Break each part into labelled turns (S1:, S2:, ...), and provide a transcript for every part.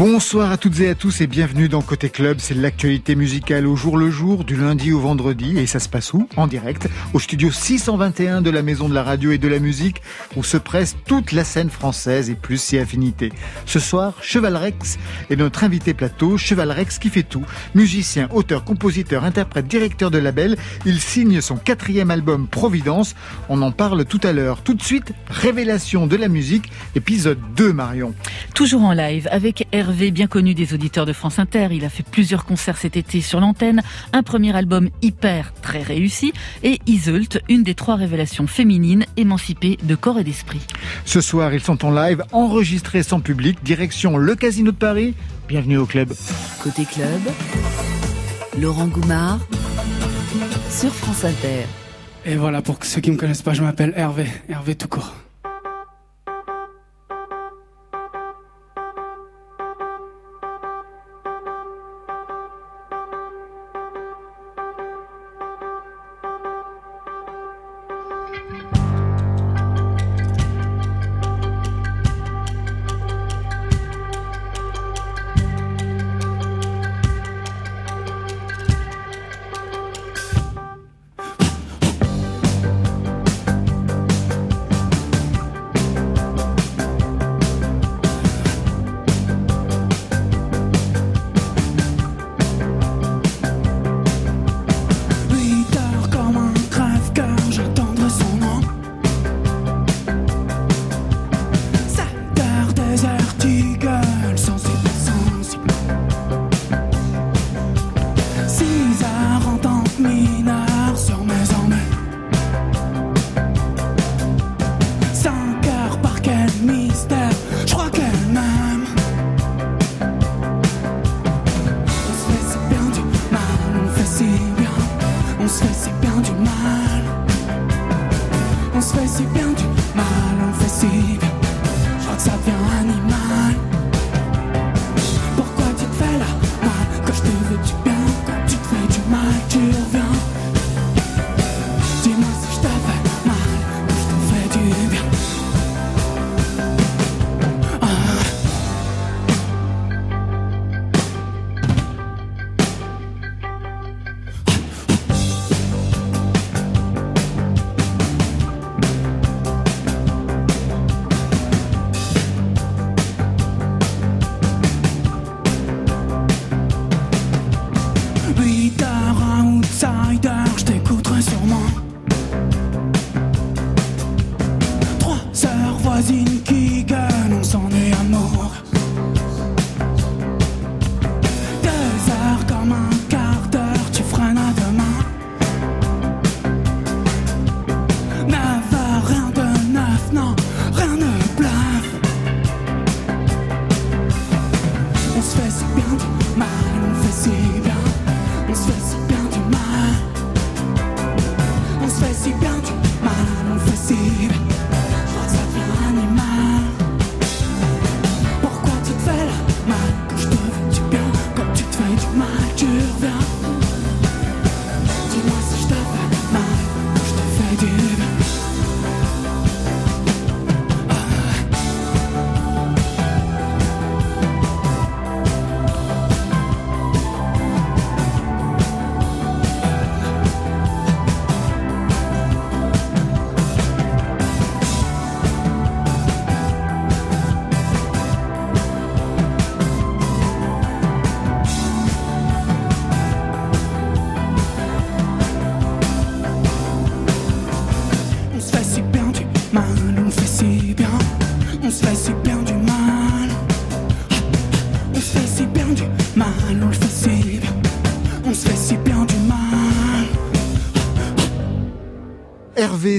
S1: Bonsoir à toutes et à tous et bienvenue dans Côté Club. C'est l'actualité musicale au jour le jour, du lundi au vendredi. Et ça se passe où? En direct, au studio 621 de la Maison de la Radio et de la Musique, où se presse toute la scène française et plus si affinité. Ce soir, Cheval Rex est notre invité plateau. Cheval Rex qui fait tout. Musicien, auteur, compositeur, interprète, directeur de label. Il signe son quatrième album Providence. On en parle tout à l'heure. Tout de suite, Révélation de la musique, épisode 2, Marion.
S2: Toujours en live avec R bien connu des auditeurs de France Inter. Il a fait plusieurs concerts cet été sur l'antenne, un premier album hyper très réussi et Iseult, une des trois révélations féminines émancipées de corps et d'esprit.
S1: Ce soir, ils sont en live, enregistrés sans public, direction le Casino de Paris. Bienvenue au club.
S2: Côté club, Laurent Goumard sur France Inter.
S3: Et voilà, pour ceux qui ne me connaissent pas, je m'appelle Hervé, Hervé tout court.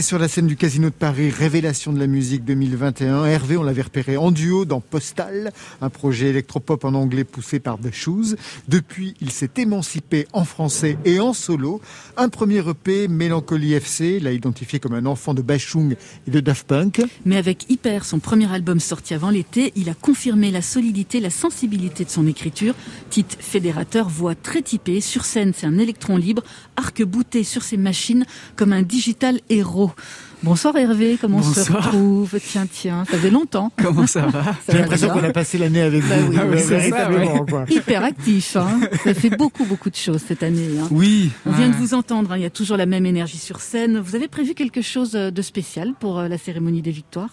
S1: Sur la scène du Casino de Paris, Révélation de la musique 2021. Hervé, on l'avait repéré en duo dans Postal, un projet électropop en anglais poussé par The Shoes. Depuis, il s'est émancipé en français et en solo. Un premier EP, Mélancolie FC, l'a identifié comme un enfant de Bachung et de Daft Punk.
S2: Mais avec Hyper, son premier album sorti avant l'été, il a confirmé la solidité, la sensibilité de son écriture. Titre fédérateur, voix très typée. Sur scène, c'est un électron libre, arc-bouté sur ses machines comme un digital héros. Bonsoir Hervé, comment on se retrouve? Tiens, tiens, ça fait longtemps.
S4: Comment ça va?
S1: J'ai l'impression qu'on a passé l'année avec
S2: Bah
S1: vous.
S2: oui,
S1: Ouais,
S2: c'est
S1: véritablement, quoi.
S2: Hyper actif, hein. ça fait beaucoup, beaucoup de choses cette année. hein.
S4: Oui.
S2: On vient de vous entendre, hein, il y a toujours la même énergie sur scène. Vous avez prévu quelque chose de spécial pour euh, la cérémonie des victoires?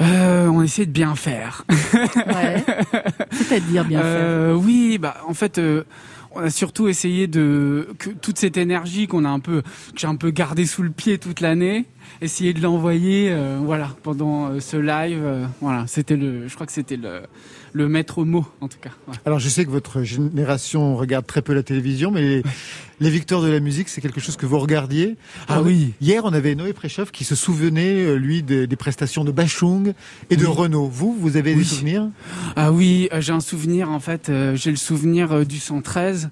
S4: Euh, on essaie de bien faire.
S2: Ouais. C'est-à-dire bien faire.
S4: Euh, oui, bah en fait. euh, on a surtout essayé de que toute cette énergie qu'on a un peu que j'ai un peu gardée sous le pied toute l'année, essayer de l'envoyer euh, voilà pendant euh, ce live euh, voilà, c'était le je crois que c'était le le maître mot en tout cas. ouais.
S1: Alors je sais que votre génération regarde très peu la télévision, mais les, les victoires de la musique, c'est quelque chose que vous regardiez.
S4: Ah oui.
S1: Hier, on avait Noé Préchoff qui se souvenait, lui, des, des prestations de Bachung et de
S4: Oui.
S1: Renault. Vous, vous avez des souvenirs?
S4: Ah oui, j'ai un souvenir en fait, j'ai le souvenir du 113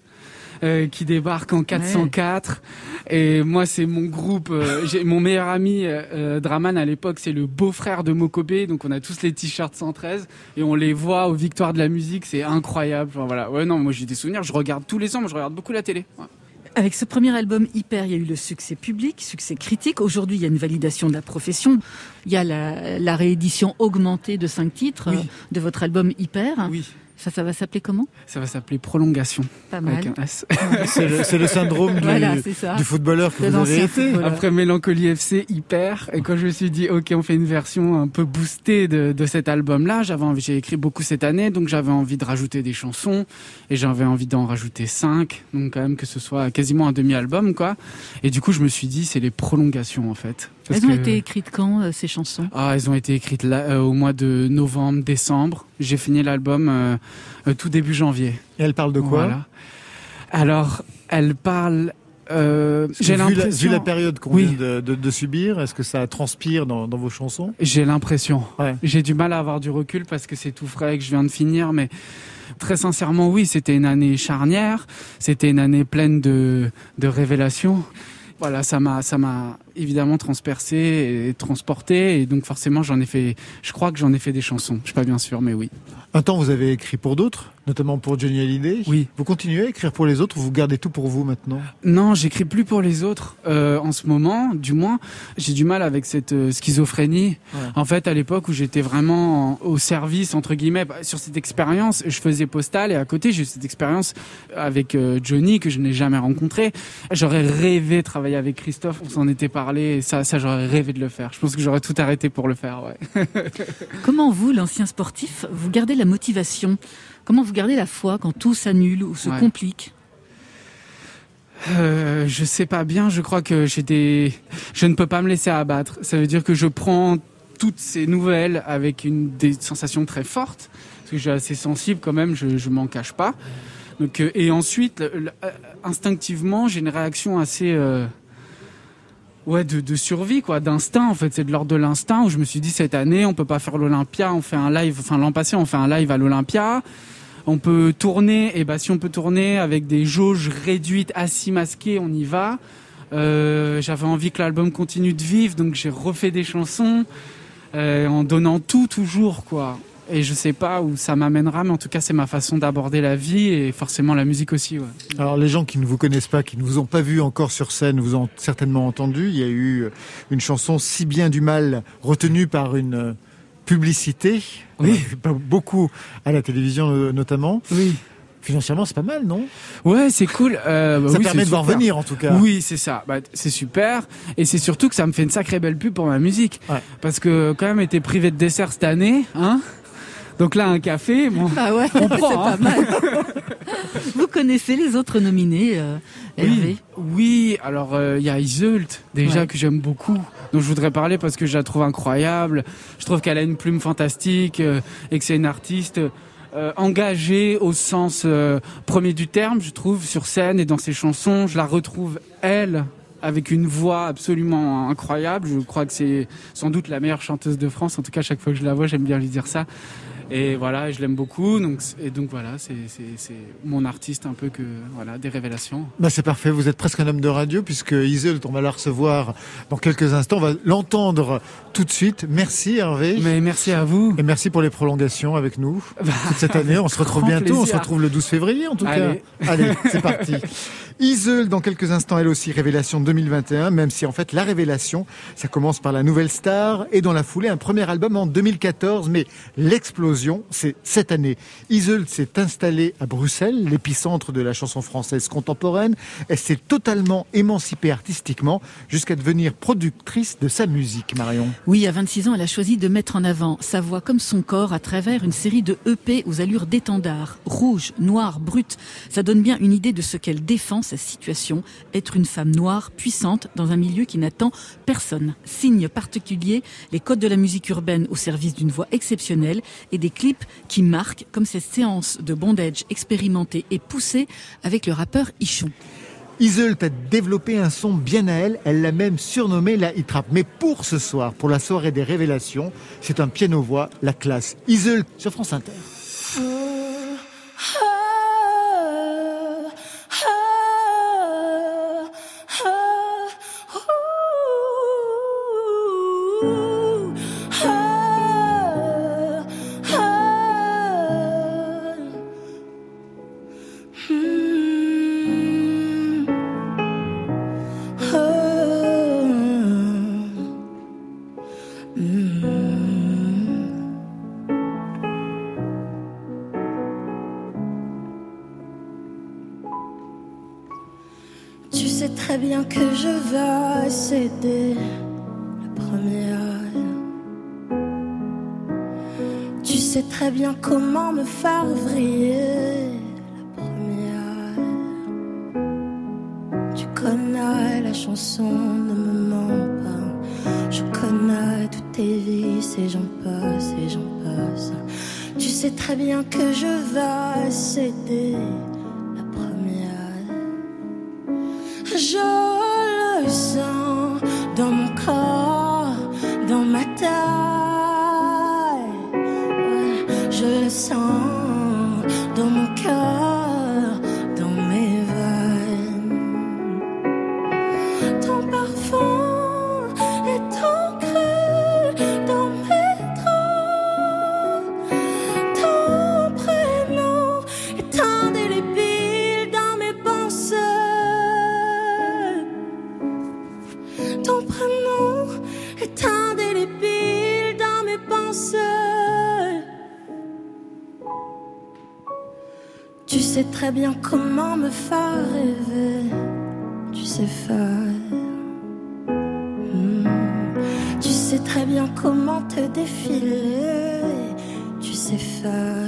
S4: euh, qui débarque en 404 et moi c'est mon groupe, euh, j'ai mon meilleur ami euh, Draman à l'époque, c'est le beau-frère de Mokobé, donc on a tous les t-shirts 113 et on les voit aux victoires de la musique, c'est incroyable. Enfin, voilà. Ouais non, moi j'ai des souvenirs, je regarde tous les ans, moi je regarde beaucoup la télé. Ouais.
S2: Avec ce premier album Hyper, il y a eu le succès public, succès critique. Aujourd'hui, il y a une validation de la profession. Il y a la, la réédition augmentée de cinq titres
S4: Oui.
S2: de votre album Hyper.
S4: Oui,
S2: Ça, ça va s'appeler comment?
S4: Ça va s'appeler Prolongation.
S2: Pas mal.
S1: C'est le, syndrome du,
S2: Voilà,
S1: du footballeur que
S2: De
S1: vous avez été.
S4: Après Mélancolie FC hyper. Et quand je me suis dit ok on fait une version un peu boostée de, de cet album là j'avais envie j'ai écrit beaucoup cette année donc j'avais envie de rajouter des chansons et j'avais envie d'en rajouter cinq. Donc quand même que ce soit quasiment un demi album quoi. Et du coup je me suis dit c'est les prolongations en fait Parce
S2: Elles ont
S4: que-
S2: été écrites quand, euh, ces chansons?
S4: Ah, elles ont été écrites là, euh, au mois de novembre, décembre. J'ai fini l'album euh, euh, tout début janvier.
S1: Et elle parle de quoi?
S4: Voilà. Alors, elle parle. Euh, j'ai
S1: vu la, vu la période qu'on
S4: Oui.
S1: vient de, de- de subir, est-ce que ça transpire dans, dans vos chansons?
S4: J'ai l'impression.
S1: Ouais.
S4: J'ai du mal à avoir du recul parce que c'est tout frais que je viens de finir, mais très sincèrement, oui, c'était une année charnière. C'était une année pleine de, de révélations. Voilà, ça m'a, ça m'a évidemment transpercé et transporté, et donc forcément, j'en ai fait. Je crois que j'en ai fait des chansons. Je suis pas bien sûr, mais oui.
S1: Un temps, vous avez écrit pour d'autres, notamment pour Johnny Hallyday.
S4: Oui.
S1: Vous continuez à écrire pour les autres ou vous gardez tout pour vous maintenant?
S4: Non, j'écris plus pour les autres euh, en ce moment, du moins. J'ai du mal avec cette euh, schizophrénie.
S1: Ouais.
S4: En fait, à l'époque où j'étais vraiment en- au service entre guillemets bah, sur cette expérience, je faisais postal et à côté j'ai eu cette expérience avec euh, Johnny que je n'ai jamais rencontré. J'aurais rêvé de travailler avec Christophe. On s'en était parlé. Et ça, ça j'aurais rêvé de le faire. Je pense que j'aurais tout arrêté pour le faire. Ouais.
S2: Comment vous, l'ancien sportif, vous gardez la motivation Comment vous gardez la foi quand tout s'annule ou se
S4: Ouais.
S2: complique?
S4: Euh, je sais pas bien. Je crois que j'ai des. Je ne peux pas me laisser abattre. Ça veut dire que je prends toutes ces nouvelles avec une des sensations très fortes parce que je suis assez sensible quand même. Je je m'en cache pas. Donc euh, et ensuite le- le- euh, instinctivement j'ai une réaction assez euh, ouais de, de survie quoi d'instinct en fait. C'est de l'ordre de l'instinct où je me suis dit cette année on peut pas faire l'Olympia on fait un live enfin l'an passé on fait un live à l'Olympia. On peut tourner et bah si on peut tourner avec des jauges réduites assis masqués on y va. Euh, j'avais envie que l'album continue de vivre donc j'ai refait des chansons euh, en donnant tout toujours quoi et je sais pas où ça m'amènera mais en tout cas c'est ma façon d'aborder la vie et forcément la musique aussi ouais.
S1: Alors les gens qui ne vous connaissent pas, qui ne vous ont pas vu encore sur scène, vous ont certainement entendu. Il y a eu euh, une chanson Si bien du mal retenue par une euh, publicité.
S4: Oui.
S1: Pas beaucoup à la télévision euh, notamment.
S4: oui
S1: Financièrement, c'est pas mal, non?
S4: Ouais c'est cool Euh, bah
S1: Ça
S4: oui,
S1: permet de voir venir en tout cas.
S4: Oui, c'est ça. Bah, c'est super. Et c'est surtout que ça me fait une sacrée belle pub pour ma musique.
S1: Ouais.
S4: Parce que quand même, été privé de dessert cette année, hein? Donc là, un café, bon.
S2: Ah ouais,
S4: On
S2: c'est
S4: prend,
S2: pas
S4: hein.
S2: mal. vous connaissez les autres nominés, euh, Hervé?
S4: Oui, oui. Alors euh, il y a Iseult déjà
S2: Ouais.
S4: que j'aime beaucoup, dont je voudrais parler parce que je la trouve incroyable. Je trouve qu'elle a une plume fantastique euh, et que c'est une artiste euh, engagée au sens euh, premier du terme, je trouve, sur scène et dans ses chansons. Je la retrouve elle avec une voix absolument incroyable. Je crois que c'est sans doute la meilleure chanteuse de France. En tout cas, chaque fois que je la vois, j'aime bien lui dire ça. Et voilà, je l'aime beaucoup. Donc, et donc voilà, c'est mon artiste un peu que voilà des révélations.
S1: Bah, c'est parfait, vous êtes presque un homme de radio puisque Iseult, on va la recevoir dans quelques instants. On va l'entendre tout de suite. Merci Hervé.
S4: Mais merci à vous.
S1: Et merci pour les prolongations avec nous
S4: Bah,
S1: toute cette année. On se retrouve bientôt. On se retrouve le 12 février en tout
S4: Allez.
S1: cas. Allez, c'est parti. Isle, dans quelques instants, elle aussi, révélation 2021, même si en fait la révélation, ça commence par la nouvelle star et dans la foulée un premier album en 2014, mais l'explosion, c'est cette année. Isle s'est installée à Bruxelles, l'épicentre de la chanson française contemporaine. Elle s'est totalement émancipée artistiquement jusqu'à devenir productrice de sa musique, Marion.
S2: Oui, à 26 ans, elle a choisi de mettre en avant sa voix comme son corps à travers une série de EP aux allures d'étendard, rouge, noir, brut. Ça donne bien une idée de ce qu'elle défend sa situation, être une femme noire, puissante, dans un milieu qui n'attend personne. Signe particulier, les codes de la musique urbaine au service d'une voix exceptionnelle et des clips qui marquent, comme cette séance de bondage expérimentée et poussée avec le rappeur Ichon.
S1: Iseult a développé un son bien à elle, elle l'a même surnommé la hit rap. Mais pour ce soir, pour la soirée des révélations, c'est un piano-voix, la classe. Iseult sur France Inter.
S5: Faire la première. Tu connais la chanson, ne me mens pas. Je connais toutes tes vies, et j'en passe, et j'en passe. Tu sais très bien que je vais sens dans mon cœur, très bien comment me faire rêver. Tu sais faire. Hmm. Tu sais très bien comment te défiler. Tu sais faire.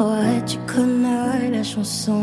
S5: Ouais, tu connais la chanson,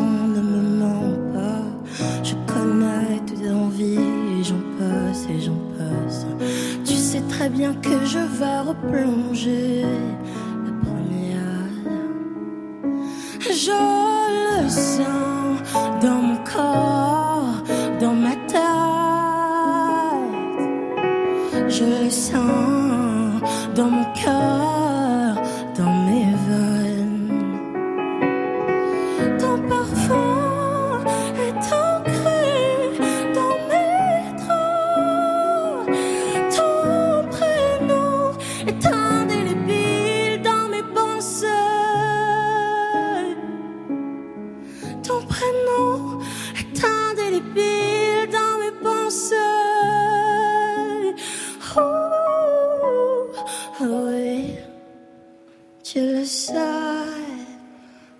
S5: tu le sais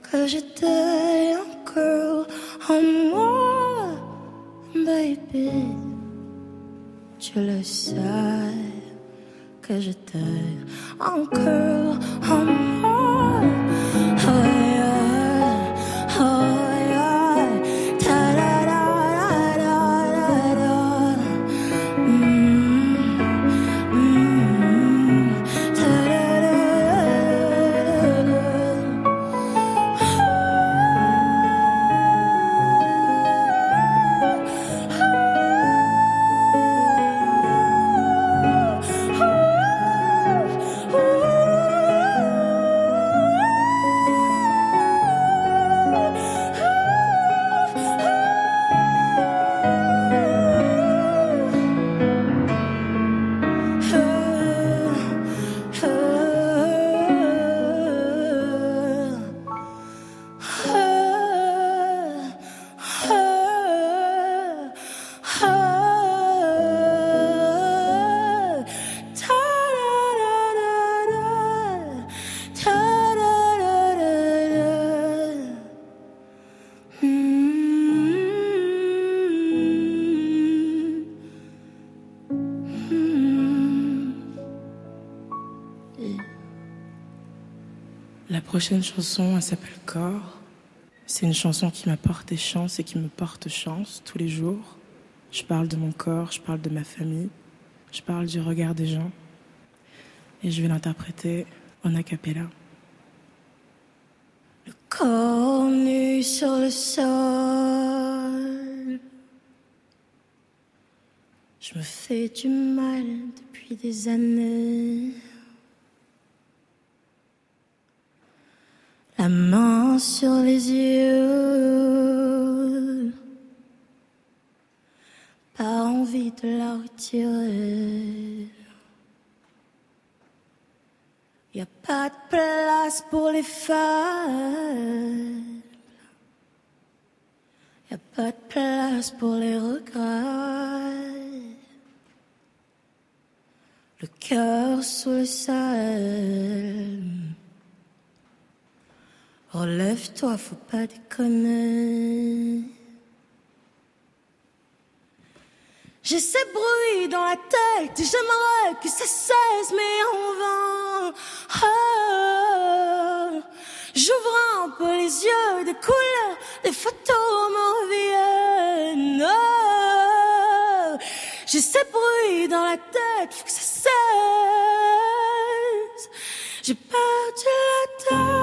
S5: que j'étais encore en moi, baby. Tu le sais que j'étais encore en moi.
S6: Prochaine chanson, elle s'appelle Corps. C'est une chanson qui m'apporte des chances et qui me porte chance tous les jours. Je parle de mon corps, je parle de ma famille, je parle du regard des gens. Et je vais l'interpréter en a cappella.
S5: Le corps nu sur le sol. Je me fais du mal depuis des années. La main sur les yeux. Pas envie de la retirer. Y a pas de place pour les femmes. Y a pas de place pour les regrets. Le cœur sous le. Relève-toi, faut pas déconner. J'ai ces bruits dans la tête j'aimerais que ça cesse, mais en vain. Ah, J'ouvre un peu les yeux, des couleurs, des photos me reviennent. Ah, J'ai ces bruits dans la tête, faut que ça cesse. J'ai perdu la tête.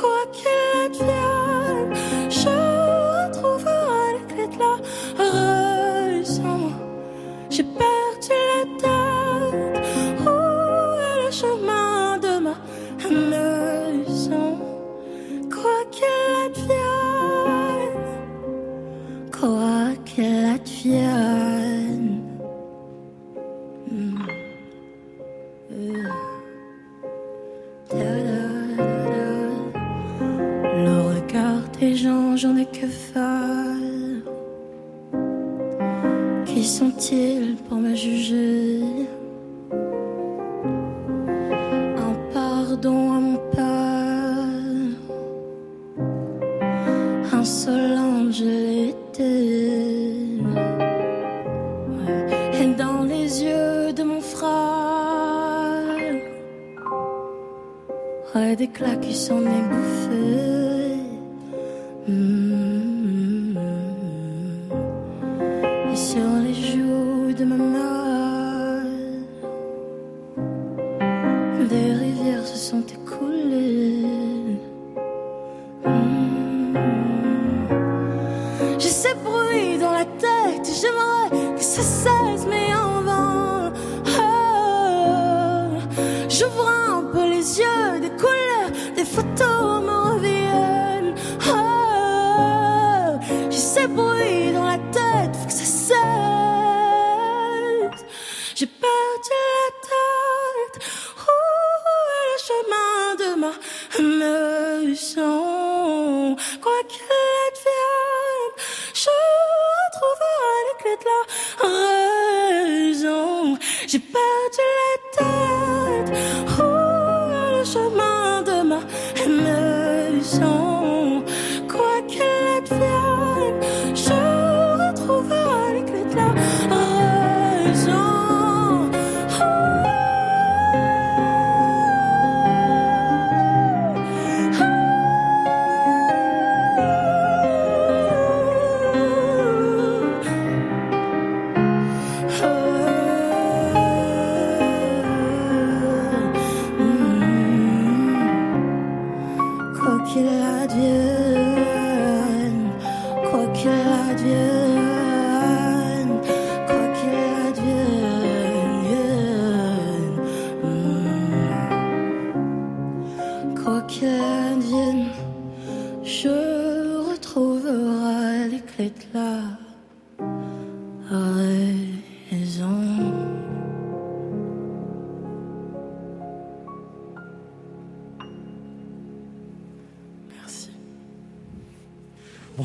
S5: Quoi qu'il advienne, je retrouverai les clés de la raison. J'ai perdu la tête. Où est le chemin de ma maison? Quoi qu'il advienne, quoi qu'il advienne. Qui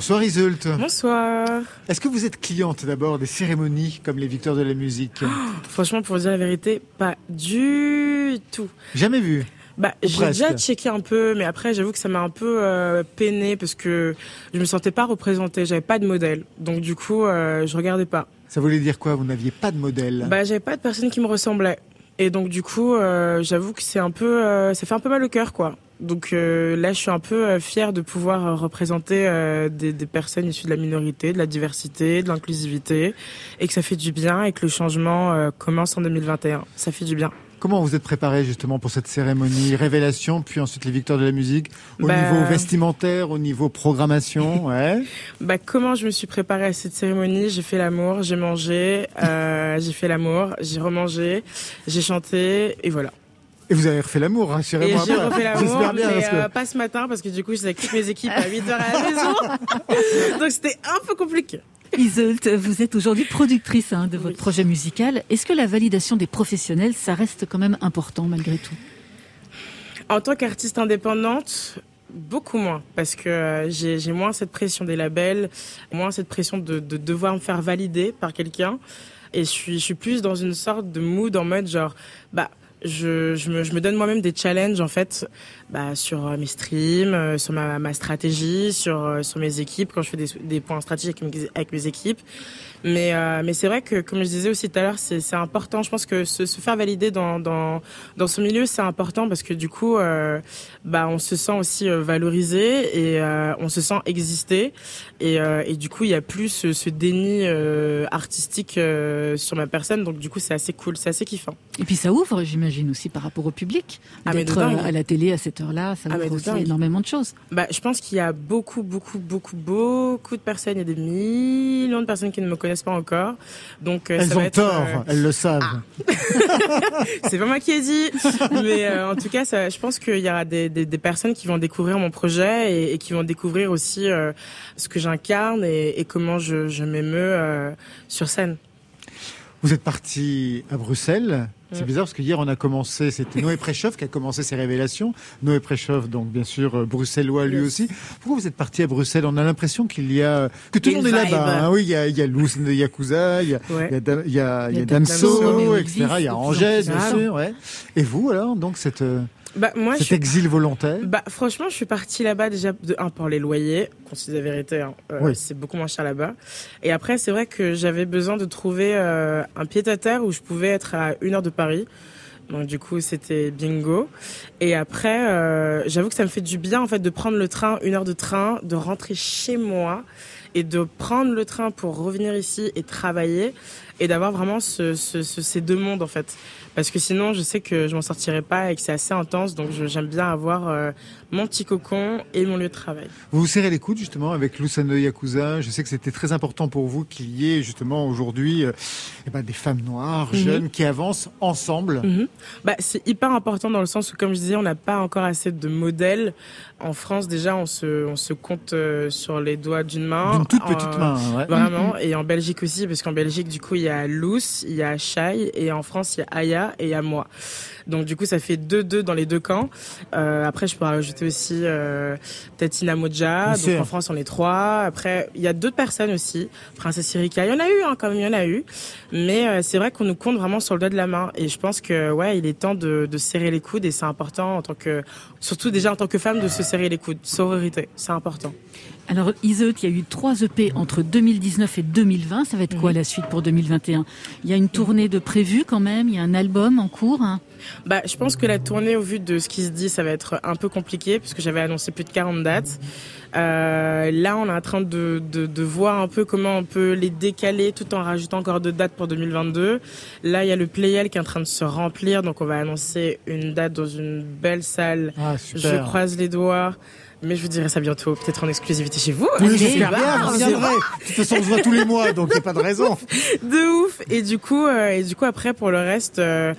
S1: Bonsoir Iseult.
S6: Bonsoir.
S1: Est-ce que vous êtes cliente d'abord des cérémonies comme les victoires de la musique?
S6: Franchement, pour dire la vérité, pas du tout.
S1: Jamais vu.
S6: Bah, j'ai déjà checké un peu, mais après, j'avoue que ça m'a un peu euh, peiné parce que je me sentais pas représentée, j'avais pas de modèle. Donc du coup, euh, je regardais pas.
S1: Ça voulait dire quoi? Vous n'aviez pas de modèle?
S6: Bah, j'avais pas de personne qui me ressemblait. Et donc du coup, euh, j'avoue que c'est un peu, euh, ça fait un peu mal au cœur, quoi. Donc euh, là, je suis un peu fière de pouvoir représenter des, des, personnes issues de la minorité, de la diversité, de l'inclusivité, et que ça fait du bien et que le changement commence en 2021. Ça fait du bien.
S1: Comment vous êtes préparé justement pour cette cérémonie révélation, puis ensuite les victoires de la musique, au bah, niveau vestimentaire, au niveau programmation ouais?
S6: bah, Comment je me suis préparée à cette cérémonie? J'ai fait l'amour, j'ai mangé, euh, j'ai fait l'amour, j'ai remangé, j'ai chanté, et voilà.
S1: Et vous avez refait l'amour, rassurez-moi.
S6: Et j'ai refait l'amour, mais euh, pas ce matin, parce que du coup, j'étais avec mes équipes à 8h à la maison. Donc c'était un peu compliqué.
S2: Isolt, vous êtes aujourd'hui productrice hein, de votre projet musical. Est-ce que la validation des professionnels, ça reste quand même important malgré tout?
S6: En tant qu'artiste indépendante, beaucoup moins parce que euh, j'ai moins cette pression des labels, moins cette pression de, de devoir me faire valider par quelqu'un. Et je suis, je suis plus dans une sorte de mood en mode genre, bah, je, je, me, je me donne moi-même des challenges en fait bah, sur euh, mes streams, euh, sur ma, ma stratégie, sur, euh, sur mes équipes quand je fais des, des points stratégiques avec mes équipes. Mais, euh, mais c'est vrai que, comme je disais aussi tout à l'heure, c'est important. Je pense que se, se faire valider dans, dans, dans ce milieu, c'est important parce que du coup, euh, bah, on se sent aussi valorisé et euh, on se sent exister. Et, et du coup, il y a plus ce, ce déni artistique sur ma personne. Donc du coup, c'est assez cool, c'est assez kiffant.
S2: Et puis ça ouvre, j'imagine aussi par rapport au public. Ah, D'être à la télé à cette heure-là, ça ah, ouvre aussi énormément de choses.
S6: Bah, je pense qu'il y a beaucoup, beaucoup, beaucoup, beaucoup de personnes. Il y a des millions de personnes qui ne me connaissent pas encore. Donc
S1: euh, elles
S6: ça
S1: ont tort, euh, elles le savent.
S6: Ah. c'est pas moi qui ai dit, mais euh, en tout cas, ça, je pense qu'il y aura des, des, des, personnes qui vont découvrir mon projet et, et qui vont découvrir aussi ce que j'incarne et, et, comment je, je m'émeus sur scène.
S1: Vous êtes parti à Bruxelles. C'est bizarre parce que hier on a commencé, c'était Noé Préchoff qui a commencé ses révélations. Noé Préchoff, donc bien sûr euh, bruxellois lui aussi. Pourquoi vous êtes parti à Bruxelles? On a l'impression qu'il y a que tout le monde est là-bas. Hein. Oui, il y a, il y a Luz de Yakuza, il y a, il y a, il y a, Damso, etc. Il y a Angèle, bien sûr. Ouais. Et vous alors, donc cette euh, bah, moi, Cet exil volontaire?
S6: Bah, franchement, je suis partie là-bas déjà de un pour les loyers, qu'on se la vérité, hein, euh, c'est beaucoup moins cher là-bas. Et après, c'est vrai que j'avais besoin de trouver euh, un pied-à-terre où je pouvais être à une heure de Paris. Donc du coup, c'était bingo. Et après, euh, j'avoue que ça me fait du bien en fait de prendre le train, une heure de train, de rentrer chez moi et de prendre le train pour revenir ici et travailler et d'avoir vraiment ce, ce, ces deux mondes en fait parce que sinon je sais que je m'en sortirai pas et que c'est assez intense donc j'aime bien avoir euh, mon petit cocon et mon lieu de travail.
S1: Vous vous serrez les coudes justement avec Lusano Yakuza. Je sais que c'était très important pour vous qu'il y ait justement aujourd'hui euh, eh ben, des femmes noires, mhm. jeunes, qui avancent ensemble.
S6: Mhm. bah, c'est hyper important dans le sens où, comme je disais, on n'a pas encore assez de modèles. En France, déjà, on se, on se compte euh, sur les doigts d'une main.
S1: D'une toute petite main, ouais.
S6: Vraiment. Mhm. Et en Belgique aussi, parce qu'en Belgique, du coup, il y a Lous, il y a Shai, et en France, il y a Aya et il y a moi. Donc du coup, ça fait deux deux dans les deux camps. Euh, après, je pourrais rajouter aussi euh, peut-être Moja. Donc en France, on est trois. Après, il y a d'autres personnes aussi. Princesse Erika, il y en a eu, hein, quand même, il y en a eu. Mais euh, c'est vrai qu'on nous compte vraiment sur le doigt de la main. Et je pense que ouais, il est temps de, de serrer les coudes et c'est important en tant que, surtout déjà en tant que femme, de se serrer les coudes. Sororité, c'est important.
S2: Alors, Iseut, il y a eu trois EP entre 2019 et 2020. Ça va être quoi mhm. la suite pour 2021 Il y a une tournée de prévu quand même? Il y a un album en cours hein?
S6: Bah, Je pense que la tournée, au vu de ce qui se dit, ça va être un peu compliqué puisque j'avais annoncé plus de 40 dates. Euh, là, on est en train de, de, de, voir un peu comment on peut les décaler tout en rajoutant encore de dates pour 2022. Là, il y a le Playel qui est en train de se remplir, donc on va annoncer une date dans une belle salle.
S1: Ah,
S6: je croise les doigts. Mais je vous dirai ça bientôt, peut-être en exclusivité chez vous.
S1: Oui, j'espère bien, vous viendrez. De toute façon, on se voit tous les mois, donc il n'y a pas de raison.
S6: De ouf. Et du coup, euh, et du coup après, pour le reste, euh,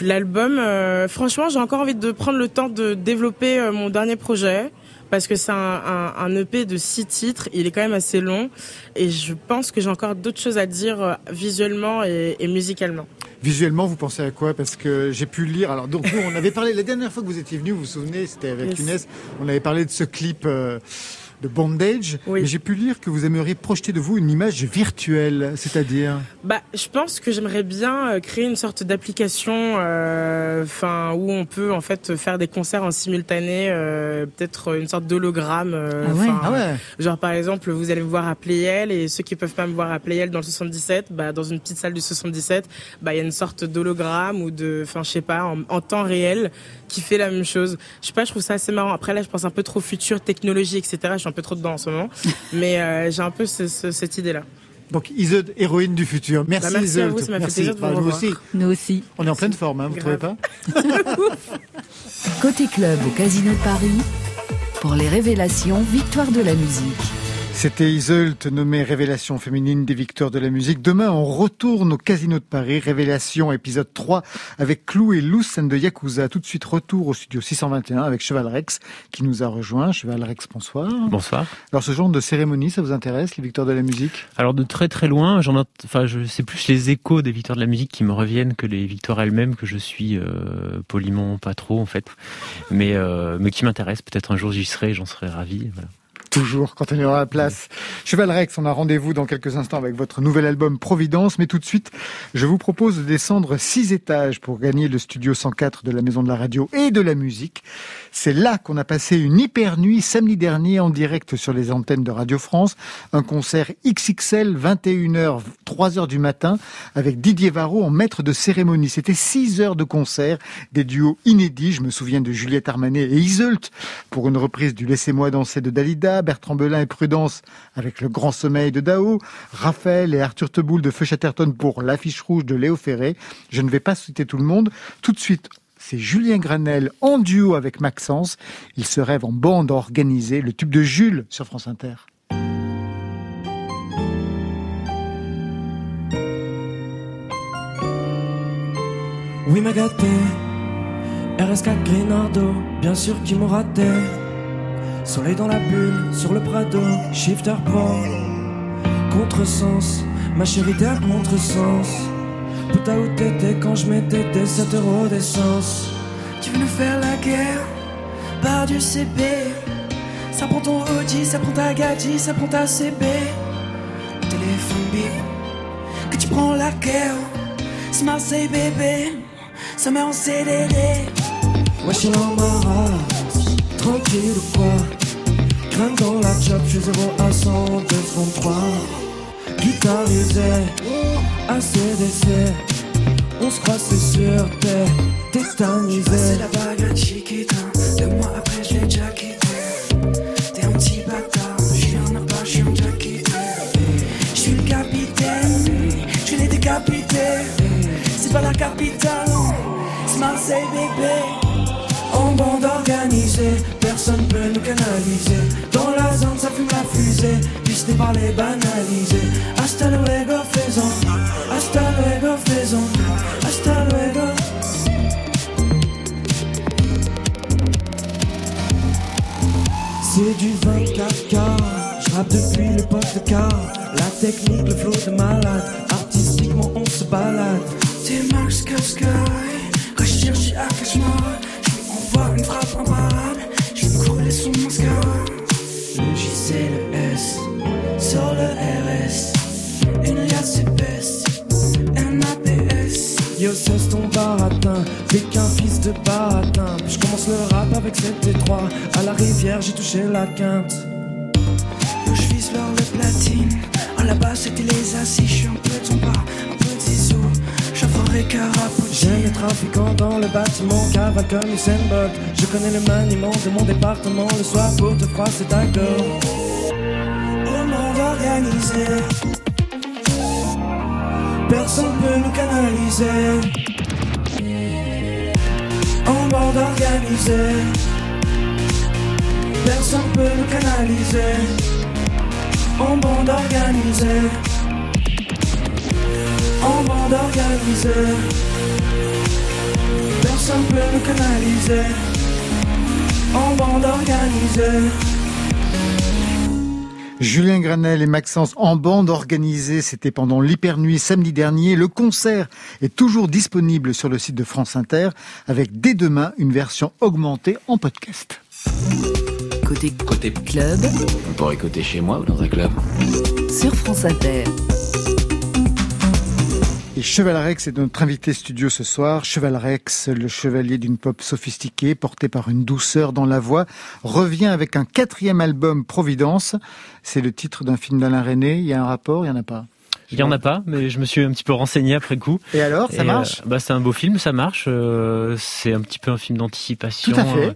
S6: l'album, euh, franchement, j'ai encore envie de prendre le temps de développer mon dernier projet parce que c'est un, un, un, EP de six titres. Il est quand même assez long et je pense que j'ai encore d'autres choses à dire visuellement et, et musicalement.
S1: Visuellement, vous pensez à quoi? Parce que j'ai pu lire. Alors, donc, nous, on avait parlé la dernière fois que vous étiez venu, vous vous souvenez, c'était avec yes. Inès, on avait parlé de ce clip. Euh, de bondage. Mais j'ai pu lire que vous aimeriez projeter de vous une image virtuelle, c'est-à-dire
S6: Bah, je pense que j'aimerais bien euh, créer une sorte d'application, euh, où on peut en fait faire des concerts en simultané, euh, peut-être une sorte d'hologramme.
S2: ah, ouais.
S1: ah ouais.
S6: Genre par exemple, vous allez me voir à Playel et ceux qui peuvent pas me voir à Playel dans le 77, bah dans une petite salle du 77, bah il y a une sorte d'hologramme ou de, enfin je sais pas, en, en, temps réel qui fait la même chose. Je sais pas, je trouve ça assez marrant. Après là, je pense un peu trop futur, technologie, etc. Je suis un peu trop dedans en ce moment, mais euh, j'ai un peu ce, ce, cette idée-là.
S1: Donc Isolde, héroïne du futur. Merci,
S6: bah, merci
S1: Isolde.
S6: à vous, ça m'a fait plaisir de vous
S1: Bah, nous aussi.
S2: Nous aussi.
S1: On est en pleine forme, hein, vous trouvez
S6: Grave.
S1: pas
S7: Côté club au Casino de Paris, pour les révélations Victoire de la musique.
S1: C'était Iseult, nommée Révélation féminine des victoires de la musique. Demain, on retourne au Casino de Paris, Révélation épisode 3, avec Clou et Lucen de Yakuza. Tout de suite, retour au studio 621 avec Cheval Rex, qui nous a rejoint. Cheval Rex, bonsoir.
S8: Bonsoir.
S1: Alors, ce genre de cérémonie, ça vous intéresse, les victoires de la musique?
S8: Alors de très très loin, j'en ai- enfin je c'est plus les échos des victoires de la musique qui me reviennent que les victoires elles-mêmes que je suis euh, poliment pas trop en fait, mais euh, mais qui m'intéressent. Peut-être un jour j'y serai, j'en serai ravi. Voilà.
S1: Toujours, quand on est à la place. Cheval Rex, on a rendez-vous dans quelques instants avec votre nouvel album Providence, mais tout de suite, je vous propose de descendre six étages pour gagner le studio 104 de la Maison de la Radio et de la Musique. C'est là qu'on a passé une hyper nuit samedi dernier en direct sur les antennes de Radio France. Un concert XXL, 21h, 3h du matin, avec Didier Varro en maître de cérémonie. C'était 6 heures de concert, des duos inédits. Je me souviens de Juliette Armanet et Iseult pour une reprise du Laissez-moi danser de Dalida, Bertrand Belin et Prudence avec le grand sommeil de Dao, Raphaël et Arthur Teboul de Feu Chatterton pour l'affiche rouge de Léo Ferré. Je ne vais pas citer tout le monde. Tout de suite, c'est Julien Granel en duo avec Maxence. Ils se rêvent en bande organisée, le tube de Jules sur France Inter.
S9: Oui, m'a gâté. RS4 Grinardo, bien sûr qu'ils m'ont raté. Soleil dans la bulle, sur le Prado, shifter pro. Contresens, ma chérie t'es à contresens. Putain où t'étais quand je mettais tes 7 euros d'essence.
S3: Tu veux nous faire la guerre par du CB Ça prend ton Audi, ça prend ta Gadji, ça prend ta CB Téléphone bip Que tu prends la guerre C'est Marseille bébé Ça met en CDD
S9: Ouais, je suis l'embarras, tranquille ou quoi Crème dans la chop, je suis 0 à 100, 2 secondes 3 Guitarisé, ACDC On se croise, c'est sûr, t'es tétanisé
S3: C'est la bague à Chiquita. Deux mois après je l'ai déjà T'es un petit bâtard Je suis un appât, je suis un déjà quitté Je suis le capitaine Je l'ai décapité. C'est pas la capitale C'est Marseille bébé
S9: En bande organisée, personne peut nous canaliser. Dans la zone, ça fume la fusée. Disney par les banalisés. Hasta luego, faisons. Hasta luego, faisons. Hasta luego. C'est du 24K. Je rappe depuis le poste de car. La technique, le flow de malade. Artistiquement, on se balade.
S3: T'es Max Cascai suis à Cashmore Envoie une frappe imparable. Je vais couler son mascara Le J c'est le S Sur le RS Une liasse épaisse Un APS
S9: Yo, cesse ton baratin, t'es qu'un fils de baratin. Je commence le rap avec cet étroit. À la rivière, j'ai touché la quinte.
S3: Je vise l'or, le platine. À la base c'était les assis. Je suis un peu son pas,
S9: J'aime les trafiquants dans le bâtiment, cavale comme Usain Bolt. Je connais le maniement de mon département. Le soir pour te froisser ta gorge.
S3: Au monde organisé
S9: Personne peut nous canaliser. En bande organisée. Personne peut nous canaliser. En bande organisée. En bande organisée. Personne peut nous canaliser. En bande organisée.
S1: Julien Granel et Maxence en bande organisée, c'était pendant l'hypernuit samedi dernier. Le concert est toujours disponible sur le site de France Inter avec dès demain une version augmentée en podcast.
S7: Côté,
S10: côté
S7: club.
S10: On pourrait écouter chez moi ou dans un club.
S7: Sur France Inter.
S1: Cheval Rex est notre invité studio ce soir. Cheval Rex, le chevalier d'une pop sophistiquée, porté par une douceur dans la voix, revient avec un quatrième album, Providence. C'est le titre d'un film d'Alain René. Il y a un rapport, il n'y en a pas?
S8: Il y en a pas, mais je me suis un petit peu renseigné après coup.
S1: Et alors, ça marche
S8: euh, Bah, c'est un beau film, ça marche. Euh, c'est un petit peu un film d'anticipation.
S1: Tout à fait.
S8: Euh,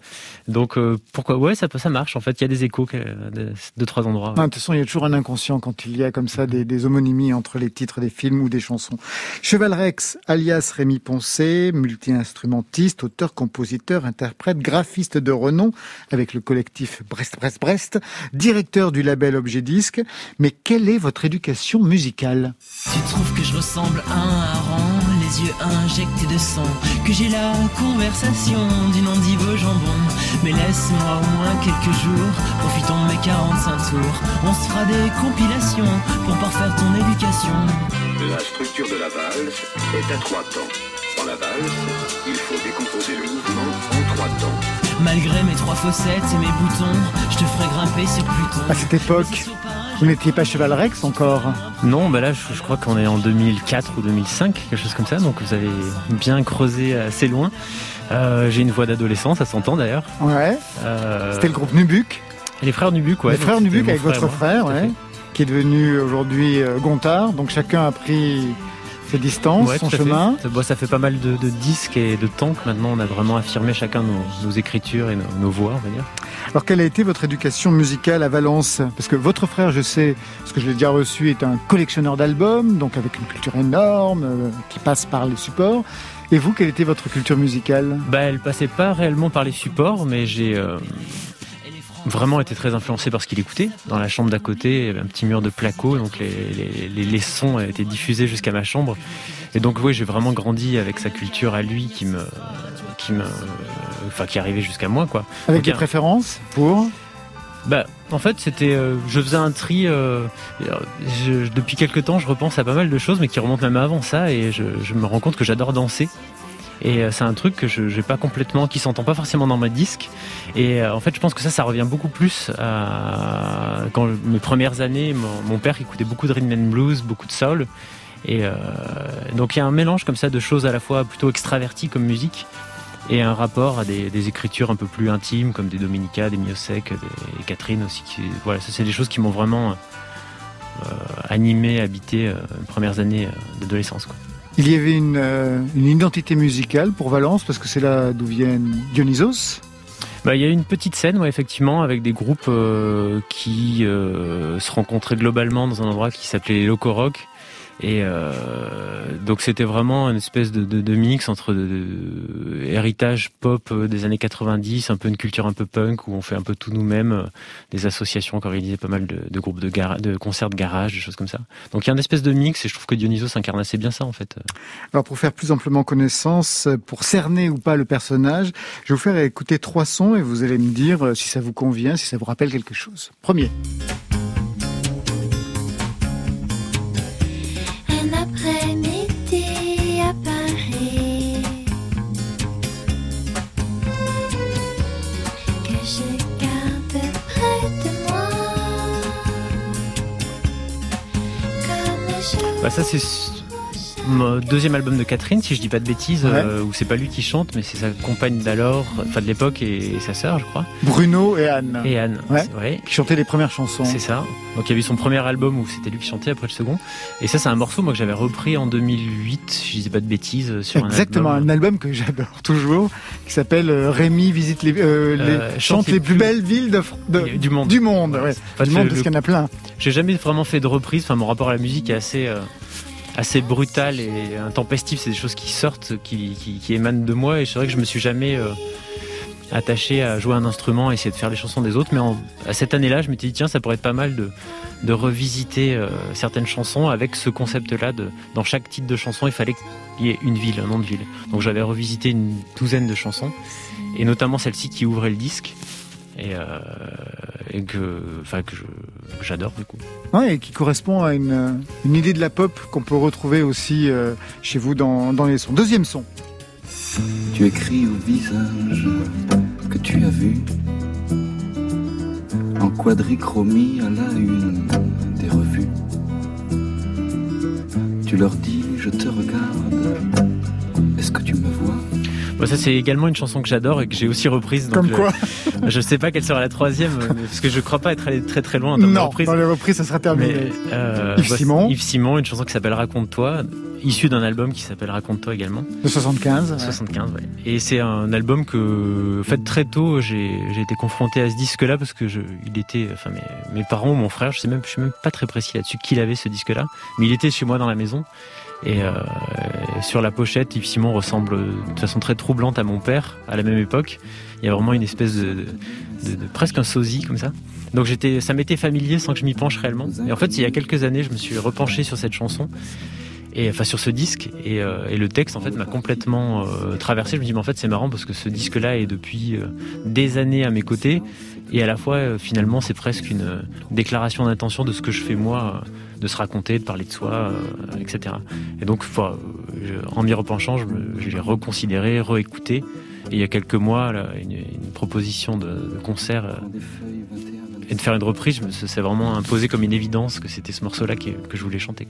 S8: donc pourquoi Ouais, ça ça marche. En fait, il y a des échos de deux trois endroits.
S1: de toute façon, il y a toujours un inconscient quand il y a comme ça des, des homonymies entre les titres des films ou des chansons. Cheval Rex, alias Rémi Poncé, multi-instrumentiste, auteur, compositeur, interprète, graphiste de renom avec le collectif Brest Brest Brest, directeur du label Objet Disque. Mais quelle est votre éducation musicale?
S11: Tu trouves que je ressemble à un hareng, les yeux injectés de sang, que j'ai la conversation d'une endive au jambon. Mais laisse-moi au moins quelques jours, profitons de mes 45 tours. On se fera des compilations pour parfaire ton éducation.
S12: La structure de la valse est à trois temps. Dans la valse, il faut décomposer le mouvement en trois temps.
S11: Malgré mes trois fossettes et mes boutons, je te ferai grimper sur Pluton.
S1: À cette époque, vous n'étiez pas Cheval Rex encore
S8: Non, bah là je, crois qu'on est en 2004 ou 2005, quelque chose comme ça, donc vous avez bien creusé assez loin. Euh, j'ai une voix d'adolescent, ça s'entend d'ailleurs.
S1: Ouais. Euh, C'était le groupe Nubuc.
S8: Les frères Nubuc, ouais.
S1: Les frères Nubuc avec votre frère, ouais, qui est devenu aujourd'hui euh, Gontard. Donc chacun a pris ses distances, son chemin.
S8: Ça, fait pas mal de, disques et de temps que maintenant on a vraiment affirmé chacun nos, écritures et nos, voix, on va dire.
S1: Alors quelle a été votre éducation musicale à Valence? Parce que votre frère, je sais, parce que je l'ai déjà reçu, est un collectionneur d'albums, donc avec une culture énorme, euh, qui passe par les supports. Et vous, quelle était votre culture musicale?
S8: Bah, elle passait pas réellement par les supports, mais j'ai euh, vraiment été très influencé par ce qu'il écoutait. Dans la chambre d'à côté, il y avait un petit mur de placo, donc les, les, les sons étaient diffusés jusqu'à ma chambre. Et donc oui, j'ai vraiment grandi avec sa culture à lui qui me, qui me, enfin qui arrivait jusqu'à moi quoi.
S1: Avec des préférences pour
S8: bah, en fait, c'était, euh, je faisais un tri. Euh, depuis quelques temps, je repense à pas mal de choses, mais qui remontent même avant ça, et je, je me rends compte que j'adore danser. Et euh, c'est un truc que je n'ai pas complètement, qui s'entend pas forcément dans mes disques. Et euh, en fait, je pense que ça, ça revient beaucoup plus à quand mes premières années, mon, père écoutait beaucoup de rhythm and blues, beaucoup de soul. Et euh, donc il y a un mélange comme ça de choses à la fois plutôt extraverties comme musique et un rapport à des, écritures un peu plus intimes comme des Dominica, des Miosek, des Catherine aussi. Voilà, c'est des choses qui m'ont vraiment animé, habité les premières années d'adolescence.
S1: Il y avait une, euh, une, identité musicale pour Valence, parce que c'est là d'où viennent Dionysos.
S8: Bah, il y a une petite scène, effectivement, avec des groupes euh, qui euh, se rencontraient globalement dans un endroit qui s'appelait les Loco Rock et euh, donc c'était vraiment une espèce de, mix entre héritage pop euh, des années 90, un peu une culture un peu punk où on fait un peu tout nous-mêmes, euh, des associations qui organisaient pas mal de, groupes de concerts de garage, des choses comme ça. Donc il y a une espèce de mix et je trouve que Dionysos incarne assez bien ça en fait.
S1: Alors pour faire plus amplement connaissance, pour cerner ou pas le personnage, je vais vous faire écouter trois sons et vous allez me dire si ça vous convient, si ça vous rappelle quelque chose. Premier.
S8: Bah ça c'est deuxième album de Catherine, si je dis pas de bêtises, euh, où c'est pas lui qui chante, mais c'est sa compagne d'alors, enfin de l'époque et, sa sœur, je crois.
S1: Bruno et Anne.
S8: Et Anne,
S1: ouais. Qui chantaient les premières chansons.
S8: C'est ça. Donc il y a eu son premier album où c'était lui qui chantait après le second. Et ça, c'est un morceau moi que j'avais repris en 2008, si je dis pas de bêtises, sur
S1: Exactement,
S8: un
S1: album. un album que j'adore toujours, qui s'appelle euh, Rémi visite les, euh, chante les, plus belles villes de,
S8: du monde.
S1: Du monde, ouais. du monde parce qu'il y en a plein.
S8: J'ai jamais vraiment fait de reprise. Enfin, mon rapport à la musique est assez assez brutal et intempestif. C'est des choses qui sortent, qui, émanent de moi. Et c'est vrai que je me suis jamais euh, attaché à jouer un instrument, essayer de faire les chansons des autres. Mais à cette année-là, je m'étais dit tiens, ça pourrait être pas mal de, revisiter euh, certaines chansons avec ce concept-là. Dans chaque titre de chanson, il fallait qu'il y ait une ville, un nom de ville. Donc j'avais revisité une douzaine de chansons, et notamment celle-ci qui ouvrait le disque et, euh, et que, enfin que j'adore du coup.
S1: Ouais, et qui correspond à une, une idée de la pop qu'on peut retrouver aussi euh, chez vous dans, dans les sons. Deuxième son.
S13: Tu écris au visage que tu as vu en quadrichromie à la une des revues. Tu leur dis, je te regarde, est-ce que tu me vois?
S8: Ça c'est également une chanson que j'adore et que j'ai aussi reprise.
S1: Comme quoi
S8: Je Je sais pas quelle sera la troisième, parce que je crois pas être allé très très loin termes
S1: non,
S8: de reprise.
S1: dans les reprises ça sera terminé.
S8: euh,
S1: Yves Simon.
S8: Yves Simon, une chanson qui s'appelle Raconte-toi, issue d'un album qui s'appelle Raconte-toi également.
S1: De 75
S8: 75, ouais. Et c'est un album que, en fait, très tôt, j'ai été confronté à ce disque-là parce que je, il était, enfin, mes, mes parents ou mon frère, je sais même, je suis même pas très précis là-dessus, qu'il avait ce disque-là, mais il était chez moi dans la maison. Et euh, sur la pochette, Yves Simon ressemble de façon très troublante à mon père à la même époque. Il y a vraiment une espèce de, presque un sosie comme ça. Donc j'étais, ça m'était familier sans que je m'y penche réellement. Et en fait, il y a quelques années, je me suis repenché sur cette chanson et enfin sur ce disque et, euh, et le texte en fait m'a complètement euh, traversé. Je me dis mais en fait c'est marrant parce que ce disque-là est depuis des années à mes côtés et à la fois euh, finalement c'est presque une euh, déclaration d'intention de ce que je fais moi, euh, de se raconter, de parler de soi, etc. Et donc en m'y repenchant, je, l'ai reconsidéré, réécouté. Et il y a quelques mois, une, proposition de, concert et de faire une reprise, c'est vraiment imposé comme une évidence que c'était ce morceau-là que, je voulais chanter.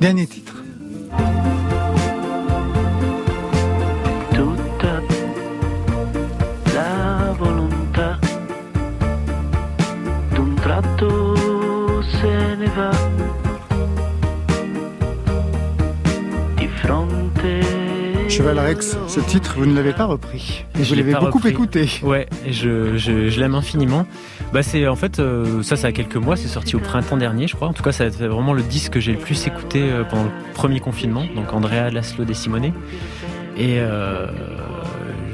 S1: Dernier titre. Cheval Rex, ce titre, vous ne l'avez pas repris. Et vous l'avez beaucoup
S8: repris.
S1: écouté.
S8: Ouais, et je, je, je l'aime infiniment. Bah c'est en fait, euh, ça, ça a quelques mois, c'est sorti au printemps dernier, je crois. En tout cas, c'est vraiment le disque que j'ai le plus écouté euh, pendant le premier confinement. Donc Andrea Laszlo De Simone. Et euh,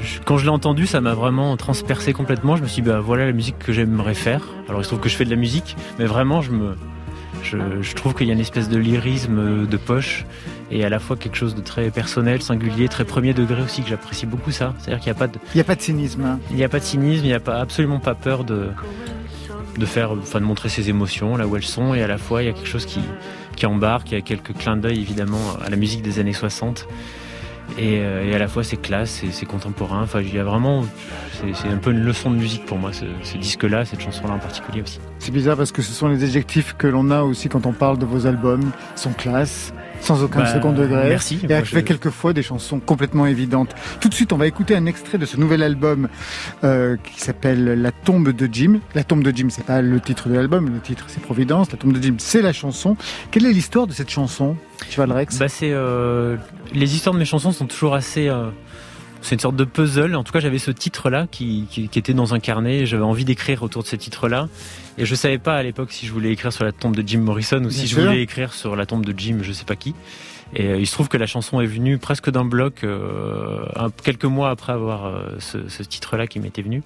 S8: je, quand je l'ai entendu, ça m'a vraiment transpercé complètement. Je me suis dit, bah voilà la musique que j'aimerais faire. Alors il se trouve que je fais de la musique, mais vraiment, je me. Je, je trouve qu'il y a une espèce de lyrisme de poche et à la fois quelque chose de très personnel, singulier, très premier degré aussi que j'apprécie beaucoup ça. C'est-à-dire qu'il n'y a pas de,
S1: il n'y a pas de cynisme. Hein.
S8: Il n'y a pas de cynisme, il n'y a pas absolument pas peur de de faire, enfin de montrer ses émotions là où elles sont et à la fois il y a quelque chose qui qui embarque, il y a quelques clins d'œil évidemment à la musique des années 60 et, euh, et à la fois c'est classe, c'est contemporain. Enfin, il y a vraiment, c'est un peu une leçon de musique pour moi, ce, ce disque-là, cette chanson-là en particulier aussi.
S1: C'est bizarre parce que ce sont les adjectifs que l'on a aussi quand on parle de vos albums. Ils sont classe, sans aucun
S8: bah,
S1: second degré.
S8: Merci.
S1: Et elle fait je... quelquefois des chansons complètement évidentes. Tout de suite, on va écouter un extrait de ce nouvel album euh, qui s'appelle La tombe de Jim. La tombe de Jim, c'est pas le titre de l'album, le titre c'est Providence. La tombe de Jim, c'est la chanson. Quelle est l'histoire de cette chanson, Cheval Rex
S8: Bah c'est euh, les histoires de mes chansons sont toujours assez euh, c'est une sorte de puzzle. En tout cas, j'avais ce titre-là qui, qui, qui, était dans un carnet. J'avais envie d'écrire autour de ce titre-là. Et je savais pas à l'époque si je voulais écrire sur la tombe de Jim Morrison ou Bien si sûr. je voulais écrire sur la tombe de Jim, je sais pas qui. Et euh, il se trouve que la chanson est venue presque d'un bloc euh, quelques mois après avoir euh, ce, ce titre-là qui m'était venu.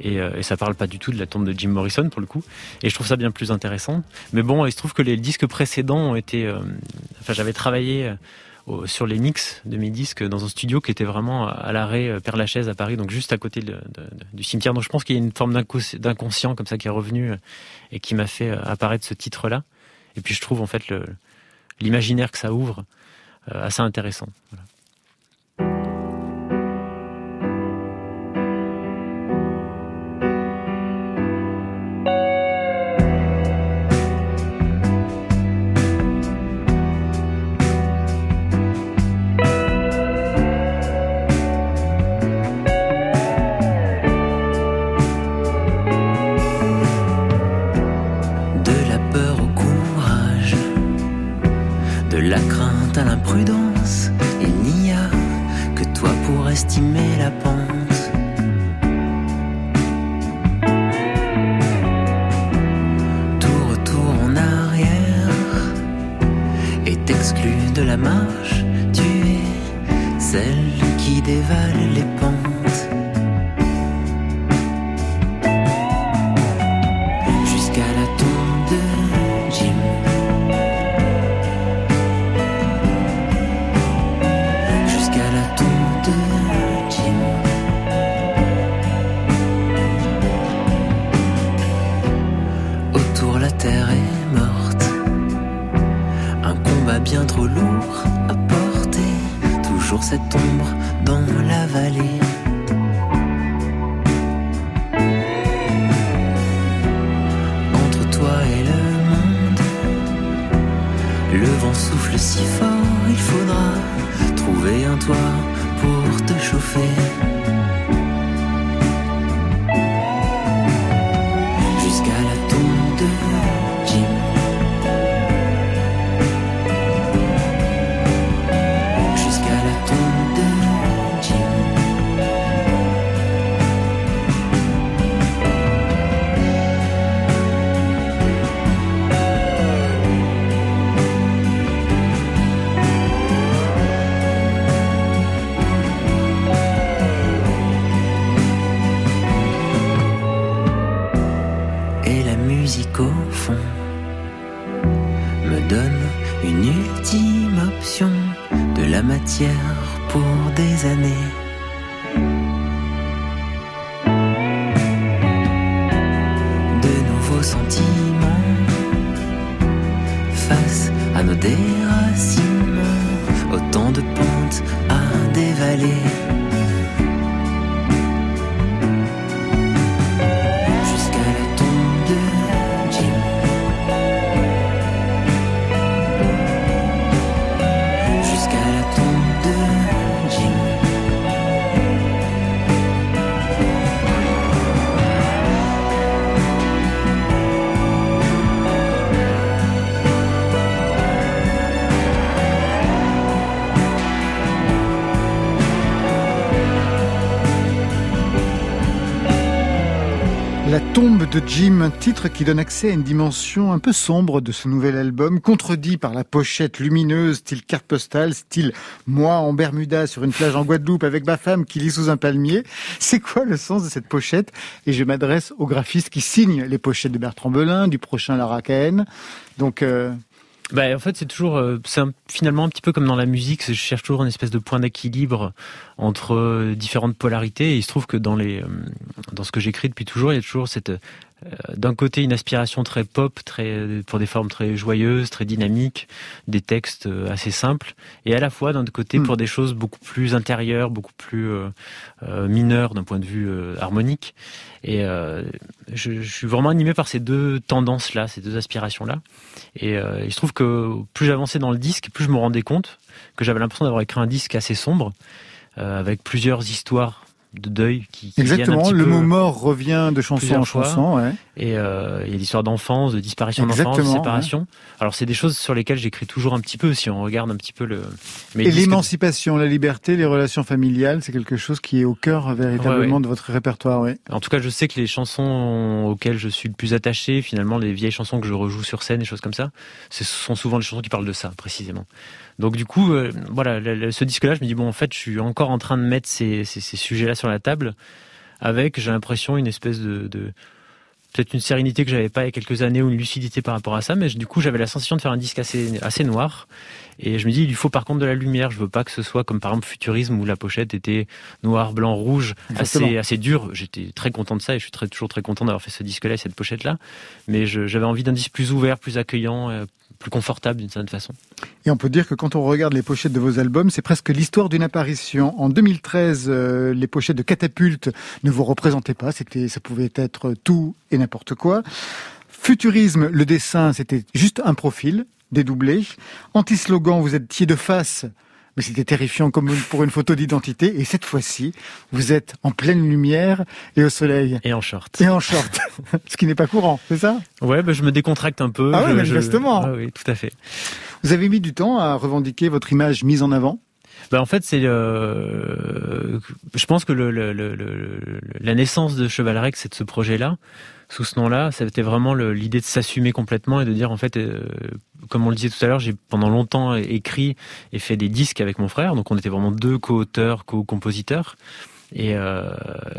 S8: Et, euh, et, ça parle pas du tout de la tombe de Jim Morrison pour le coup. Et je trouve ça bien plus intéressant. Mais bon, il se trouve que les disques précédents ont été. euh, enfin, j'avais travaillé sur les mix de mes disques dans un studio qui était vraiment à l'arrêt Père Lachaise à Paris, donc juste à côté du cimetière. Donc je pense qu'il y a une forme d'inconscient comme ça qui est revenu et qui m'a fait apparaître ce titre-là. Et puis je trouve en fait l'imaginaire que ça ouvre euh, assez intéressant.
S11: La tombe de Jim, un
S1: titre qui donne accès à une dimension un peu sombre de ce nouvel album, contredit par la pochette lumineuse, style carte postale, style moi en Bermuda sur une plage en Guadeloupe avec ma femme qui lit sous un palmier. C'est quoi le sens de cette pochette? Et je m'adresse aux graphistes qui signent les pochettes de Bertrand Belin, du prochain Lara Cahen. Donc, euh,
S8: Bah, en fait, c'est toujours, euh, c'est finalement un petit peu comme dans la musique. Je cherche toujours une espèce de point d'équilibre entre euh, différentes polarités. Et il se trouve que dans les, euh, dans ce que j'écris depuis toujours, il y a toujours cette, d'un côté, une aspiration très pop, très pour des formes très joyeuses, très dynamiques, des textes euh, assez simples, et à la fois d'un autre côté pour des choses beaucoup plus intérieures, beaucoup plus euh, euh, mineures d'un point de vue euh, harmonique. Et euh, je, je suis vraiment animé par ces deux tendances-là, ces deux aspirations-là. Et euh, il se trouve que plus j'avançais dans le disque, plus je me rendais compte que j'avais l'impression d'avoir écrit un disque assez sombre, euh, avec plusieurs histoires de deuil qui, qui
S1: exactement, le mot mort revient de chanson en chanson. Ouais.
S8: Et euh, il y a l'histoire d'enfance, de disparition d'enfance, de séparation. Alors c'est des choses sur lesquelles j'écris toujours un petit peu, si on regarde un petit peu le... mes
S1: Et l'émancipation, la liberté, les relations familiales, c'est quelque chose qui est au cœur véritablement
S8: Ouais, ouais.
S1: de votre répertoire. Ouais.
S8: En tout cas, je sais que les chansons auxquelles je suis le plus attaché, finalement, les vieilles chansons que je rejoue sur scène, et choses comme ça, ce sont souvent les chansons qui parlent de ça, précisément. Donc du coup, euh, voilà, ce disque-là, je me dis bon, en fait, je suis encore en train de mettre ces, ces, sujets-là sur la table, avec, j'ai l'impression, une espèce de, peut-être une sérénité que j'avais pas il y a quelques années ou une lucidité par rapport à ça, mais du coup, j'avais la sensation de faire un disque assez assez noir. Et je me dis, il lui faut par contre de la lumière. Je veux pas que ce soit comme par exemple Futurisme où la pochette était noir, blanc, rouge,
S1: Exactement.
S8: assez assez dur. J'étais très content de ça et je suis très, toujours très content d'avoir fait ce disque-là et cette pochette-là. Mais j'avais envie d'un disque plus ouvert, plus accueillant, euh, plus confortable d'une certaine façon.
S1: Et on peut dire que quand on regarde les pochettes de vos albums, c'est presque l'histoire d'une apparition. En 2013, euh, les pochettes de Catapulte ne vous représentaient pas. C'était, ça pouvait être tout et n'importe quoi. Futurisme, le dessin, c'était juste un profil dédoublé. Anti-slogan, vous étiez de face. Mais c'était terrifiant comme pour une photo d'identité. Et cette fois-ci, vous êtes en pleine lumière et au soleil.
S8: Et en short.
S1: Et en short. Ce qui n'est pas courant, c'est ça?
S8: Ouais, bah, je me décontracte un peu.
S1: Ah
S8: je-
S1: manifestement.
S8: je- Ouais, oui, tout à fait.
S1: Vous avez mis du temps à revendiquer votre image mise en avant?
S8: Bah, en fait, c'est euh, je pense que le, le- le- le- la naissance de Chevalrec, c'est de ce projet-là, sous ce nom-là, c'était vraiment l'idée de s'assumer complètement et de dire en fait, euh, comme on le disait tout à l'heure, j'ai pendant longtemps écrit et fait des disques avec mon frère, donc on était vraiment deux co-auteurs, co-compositeurs. Et, euh,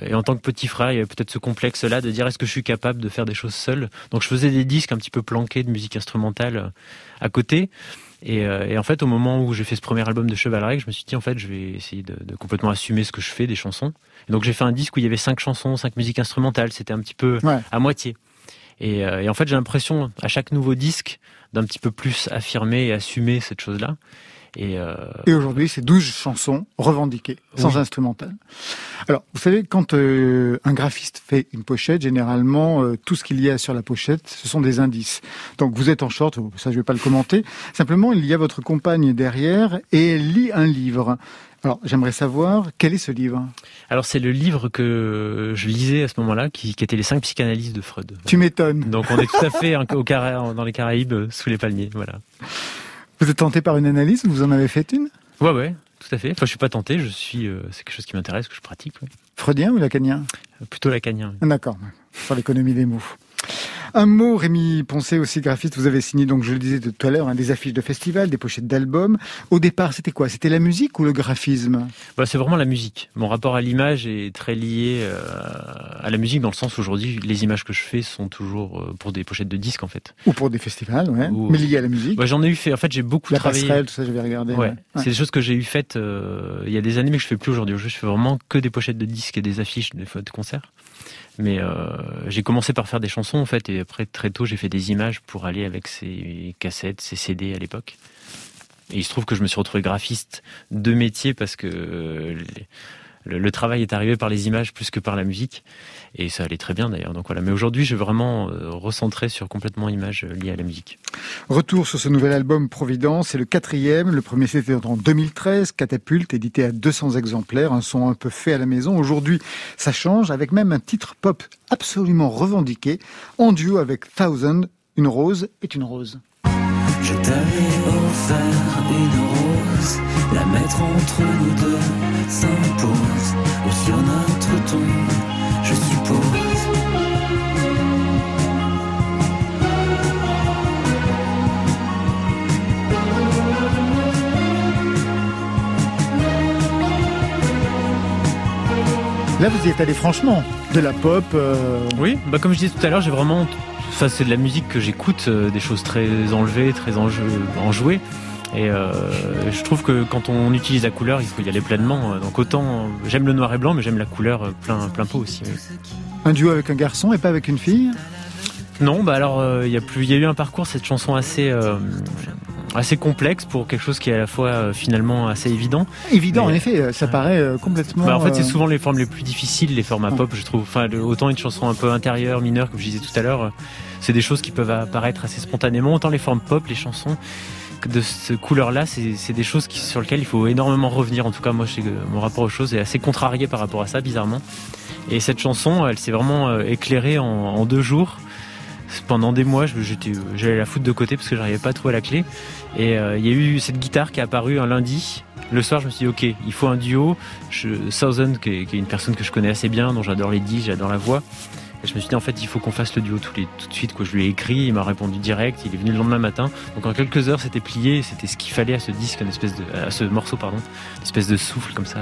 S8: et en tant que petit frère, il y avait peut-être ce complexe-là de dire est-ce que je suis capable de faire des choses seul? Donc je faisais des disques un petit peu planqués de musique instrumentale euh, à côté. Et, euh, et en fait, au moment où j'ai fait ce premier album de Chevalrec, je me suis dit en fait, je vais essayer de, de complètement assumer ce que je fais des chansons. Et donc j'ai fait un disque où il y avait cinq chansons, cinq musiques instrumentales. C'était un petit peu
S1: Ouais.
S8: à moitié. Et, euh, et en fait, j'ai l'impression à chaque nouveau disque d'un petit peu plus affirmer et assumer cette chose-là. Et, euh...
S1: et aujourd'hui, c'est 12 chansons revendiquées, sans
S8: Oui.
S1: instrumental. Alors, vous savez, quand euh, un graphiste fait une pochette, généralement, euh, tout ce qu'il y a sur la pochette, ce sont des indices. Donc, vous êtes en short, ça je vais pas le commenter. Simplement, il y a votre compagne derrière et elle lit un livre. Alors, j'aimerais savoir, quel est ce livre?
S8: Alors c'est le livre que je lisais à ce moment-là, qui, qui était les cinq psychanalyses de Freud.
S1: Tu m'étonnes.
S8: Donc on est tout à fait au dans les Caraïbes, euh, sous les palmiers, voilà.
S1: Vous êtes tenté par une analyse? Vous en avez fait une?
S8: Ouais, ouais, tout à fait. Enfin, je suis pas tenté, je suis, euh, c'est quelque chose qui m'intéresse, que je pratique. ouais.
S1: Freudien ou lacanien?
S8: Plutôt lacanien.
S1: D'accord, sur l'économie des mots. Un mot, Rémi Poncé, aussi graphiste, vous avez signé, donc je le disais tout à l'heure, hein, des affiches de festivals, des pochettes d'albums. Au départ, c'était quoi? C'était la musique ou le graphisme?
S8: Bah, c'est vraiment la musique. Mon rapport à l'image est très lié euh, à la musique dans le sens où aujourd'hui, les images que je fais sont toujours euh, pour des pochettes de disques en fait.
S1: Ou pour des festivals, ouais.
S8: Ou-
S1: mais liés à la musique.
S8: Bah, j'en ai eu fait. En fait, j'ai beaucoup
S1: la
S8: travaillé.
S1: passerelle, tout ça, j'avais regardé.
S8: Ouais,
S1: ouais. Ouais.
S8: c'est des choses que j'ai eu faites euh, il y a des années, mais que je fais plus aujourd'hui. Je fais vraiment que des pochettes de disques et des affiches des fois de concerts. Mais euh, j'ai commencé par faire des chansons en fait, et après très tôt j'ai fait des images pour aller avec ces cassettes, ces CD à l'époque. Et il se trouve que je me suis retrouvé graphiste de métier parce que euh, le, le travail est arrivé par les images plus que par la musique, et ça allait très bien d'ailleurs. Donc voilà. Mais aujourd'hui, je vais vraiment euh, recentrer sur complètement images euh, liées à la musique.
S1: Retour sur ce nouvel album Providence, c'est le quatrième. Le premier c'était en 2013, Catapulte, édité à 200 exemplaires, un son un peu fait à la maison. Aujourd'hui, ça change, avec même un titre pop absolument revendiqué, en duo avec Thousand, Une rose est une rose.
S3: Je t'avais offert une rose, la mettre entre nous deux s'impose, ou sur notre tombe, je suppose.
S1: Là, vous y êtes allé franchement, de la pop. euh,
S8: Oui, bah comme je disais tout à l'heure, j'ai vraiment. Ça, c'est de la musique que j'écoute, euh, des choses très enlevées, très enjeu- enjouées. Et euh, je trouve que quand on utilise la couleur, il faut y aller pleinement. Donc autant, j'aime le noir et blanc, mais j'aime la couleur plein, plein pot aussi.
S1: Un duo avec un garçon et pas avec une fille?
S8: Non, bah alors euh, il y a plus, il y a eu un parcours cette chanson assez euh, assez complexe pour quelque chose qui est à la fois euh, finalement assez évident.
S1: Évident,
S8: Mais-
S1: en effet, ça paraît euh, complètement.
S8: Bah, en fait, c'est souvent les formes les plus difficiles, les formats
S1: Ah.
S8: pop, je trouve. Enfin, le- autant une chanson un peu intérieure, mineure, comme je disais tout à l'heure, c'est des choses qui peuvent apparaître assez spontanément. Autant les formes pop, les chansons de cette couleur-là, c'est des choses sur lesquelles il faut énormément revenir. En tout cas, moi, que mon rapport aux choses est assez contrarié par rapport à ça, bizarrement. Et cette chanson, elle s'est vraiment euh, éclairée en, deux jours. Pendant des mois, j'allais la foutre de côté parce que j'arrivais pas à trouver la clé. Et euh, il y a eu cette guitare qui est apparue un lundi. Le soir, je me suis dit, ok, il faut un duo. Je, Thousand, qui est, une personne que je connais assez bien, dont j'adore les disques, j'adore la voix. Je me suis dit, en fait, il faut qu'on fasse le duo tout, les, tout de suite. Quoi. Je lui ai écrit, il m'a répondu direct, il est venu le lendemain matin. Donc en quelques heures, c'était plié, c'était ce qu'il fallait à ce disque, une espèce de, à ce morceau, pardon, une espèce de souffle comme ça.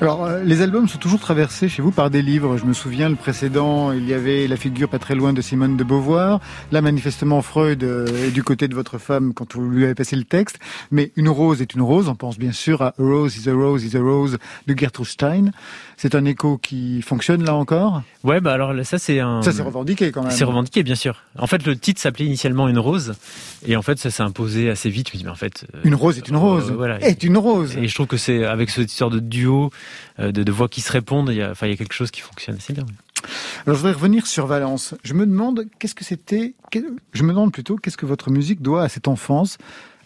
S1: Alors, euh, les albums sont toujours traversés chez vous par des livres. Je me souviens, le précédent, il y avait la figure pas très loin de Simone de Beauvoir. Là, manifestement, Freud euh, est du côté de votre femme quand vous lui avez passé le texte. Mais une rose est une rose. On pense bien sûr à A Rose is a Rose is a Rose de Gertrude Stein. C'est un écho qui fonctionne là encore.
S8: Ouais, bah alors ça c'est un.
S1: Ça, c'est revendiqué quand même.
S8: C'est revendiqué, bien sûr. En fait, le titre s'appelait initialement Une rose, et en fait, ça s'est imposé assez vite. Mais en fait, euh,
S1: Une rose est une rose.
S8: euh, voilà.
S1: Est une rose.
S8: Et je trouve que c'est avec cette histoire de duo, euh, de, de voix qui se répondent, il y a, enfin, il y a quelque chose qui fonctionne assez bien.
S1: Alors, je voudrais revenir sur Valence. Je me demande qu'est-ce que c'était. Je me demande plutôt qu'est-ce que votre musique doit à cette enfance,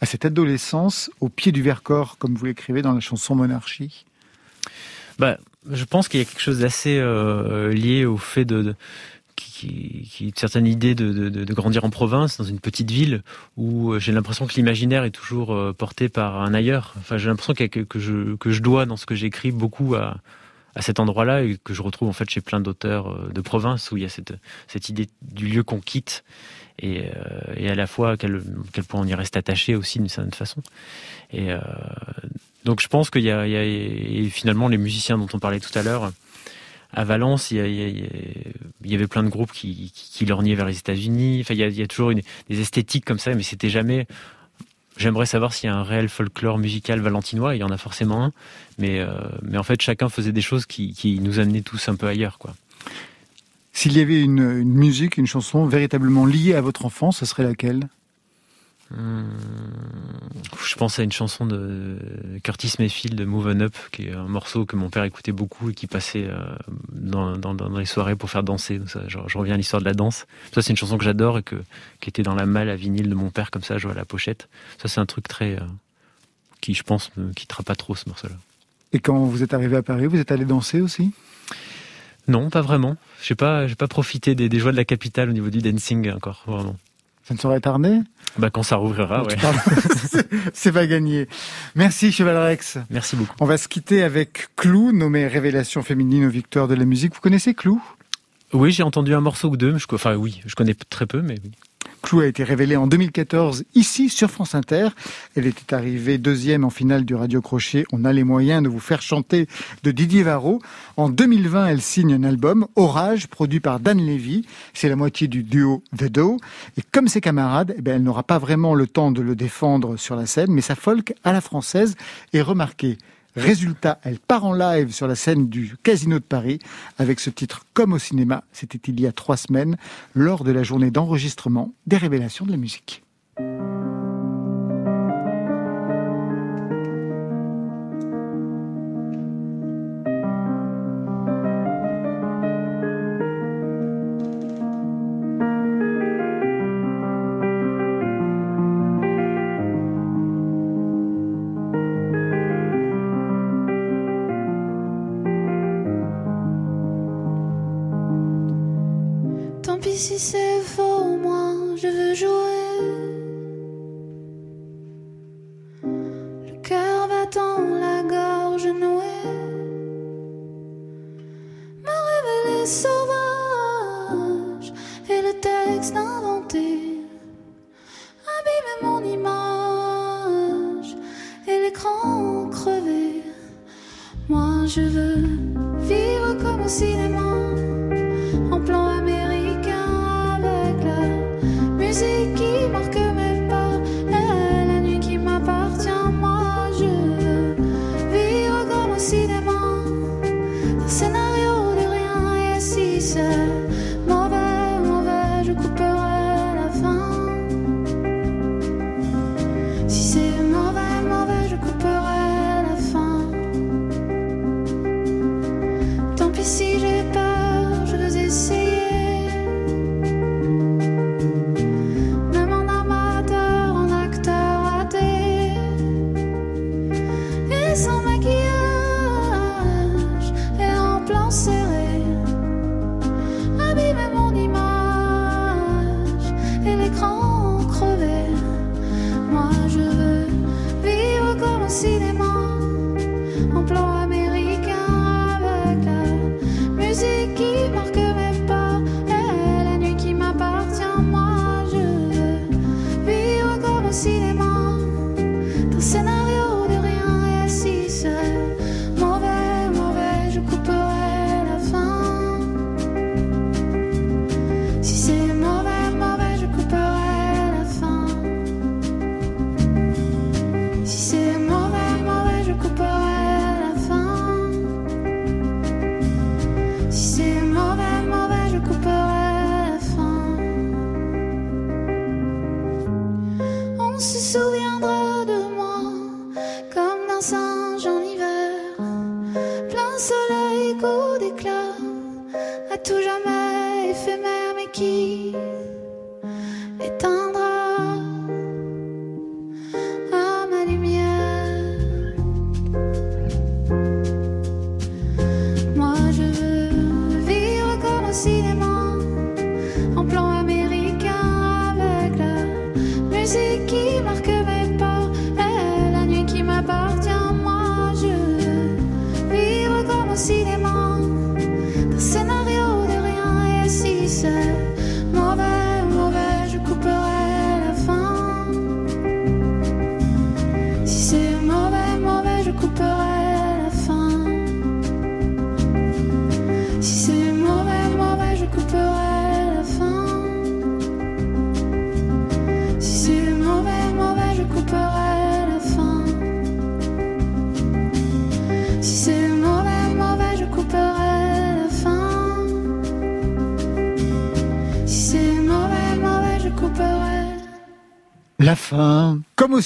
S1: à cette adolescence, au pied du Vercors, comme vous l'écrivez dans la chanson Monarchie?
S8: Bah, je pense qu'il y a quelque chose d'assez euh, lié au fait de, de qui, qui une certaine idée de, de, de grandir en province, dans une petite ville, où euh, j'ai l'impression que l'imaginaire est toujours euh, porté par un ailleurs. Enfin, j'ai l'impression que, que je, que je dois dans ce que j'écris beaucoup à, à cet endroit-là et que je retrouve en fait chez plein d'auteurs euh, de province où il y a cette, cette idée du lieu qu'on quitte et, euh, et à la fois quel, quel point on y reste attaché aussi d'une certaine façon. Et euh, donc je pense qu'il y a, et finalement les musiciens dont on parlait tout à l'heure à Valence, il y, avait plein de groupes qui, qui, qui lorgnaient vers les États-Unis. Enfin, il y a, il y a toujours une, des esthétiques comme ça, mais c'était jamais. J'aimerais savoir s'il y a un réel folklore musical valentinois. Il y en a forcément un, mais euh, mais en fait chacun faisait des choses qui, qui nous amenaient tous un peu ailleurs, quoi.
S1: S'il y avait une, une musique, une chanson véritablement liée à votre enfance, ce serait laquelle?
S8: Hmm. Je pense à une chanson de Curtis Mayfield de Move On Up, qui est un morceau que mon père écoutait beaucoup et qui passait euh, dans, les soirées pour faire danser. Ça, je, reviens à l'histoire de la danse. Ça, c'est une chanson que j'adore et que, qui était dans la malle à vinyle de mon père, comme ça, je vois la pochette. Ça, c'est un truc très. Euh, qui, je pense, ne quittera pas trop ce morceau-là.
S14: Et quand vous êtes arrivé à Paris, vous êtes allé danser aussi?
S8: Non, pas vraiment. Je n'ai pas, pas profité des, des joies de la capitale au niveau du dancing encore, vraiment.
S14: Ça ne saurait tarder
S8: bah quand ça rouvrira, ouais.
S14: C'est pas gagné. Merci Cheval Rex.
S8: Merci beaucoup.
S14: On va se quitter avec Clou, nommé Révélation féminine aux victoires de la musique. Vous connaissez Clou?
S8: Oui, j'ai entendu un morceau ou deux. Je, enfin oui, je connais très peu, mais oui.
S14: Clou a été révélée en 2014 ici sur France Inter. Elle était arrivée deuxième en finale du Radio Crochet. On a les moyens de vous faire chanter de Didier Varro. En 2020, elle signe un album, Orage, produit par Dan Levy. C'est la moitié du duo The Do. Et comme ses camarades, eh elle n'aura pas vraiment le temps de le défendre sur la scène, mais sa folk à la française est remarquée. Résultat, elle part en live sur la scène du Casino de Paris avec ce titre Comme au cinéma. C'était il y a trois semaines, lors de la journée d'enregistrement des révélations de la musique.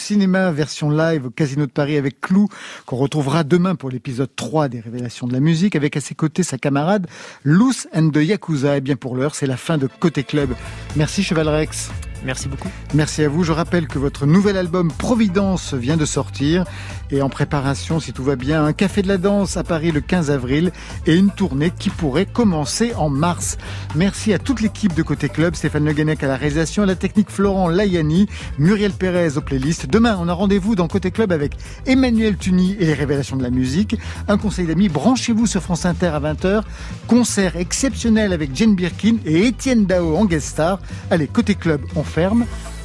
S1: Cinéma, version live au Casino de Paris avec Clou, qu'on retrouvera demain pour l'épisode 3 des Révélations de la musique, avec à ses côtés sa camarade Loose and the Yakuza. Et bien pour l'heure, c'est la fin de Côté Club. Merci Cheval Rex.
S8: Merci beaucoup.
S1: Merci à vous. Je rappelle que votre nouvel album Providence vient de sortir et en préparation, si tout va bien, un café de la danse à Paris le 15 avril et une tournée qui pourrait commencer en mars. Merci à toute l'équipe de Côté Club, Stéphane Le Guenec à la réalisation, à la technique Florent Layani, Muriel Pérez aux playlists. Demain, on a rendez-vous dans Côté Club avec Emmanuel Tuni et les révélations de la musique. Un conseil d'amis, branchez-vous sur France Inter à 20h. Concert exceptionnel avec Jane Birkin et Étienne Dao en guest star. Allez, Côté Club, on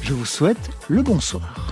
S1: Je vous souhaite le bonsoir.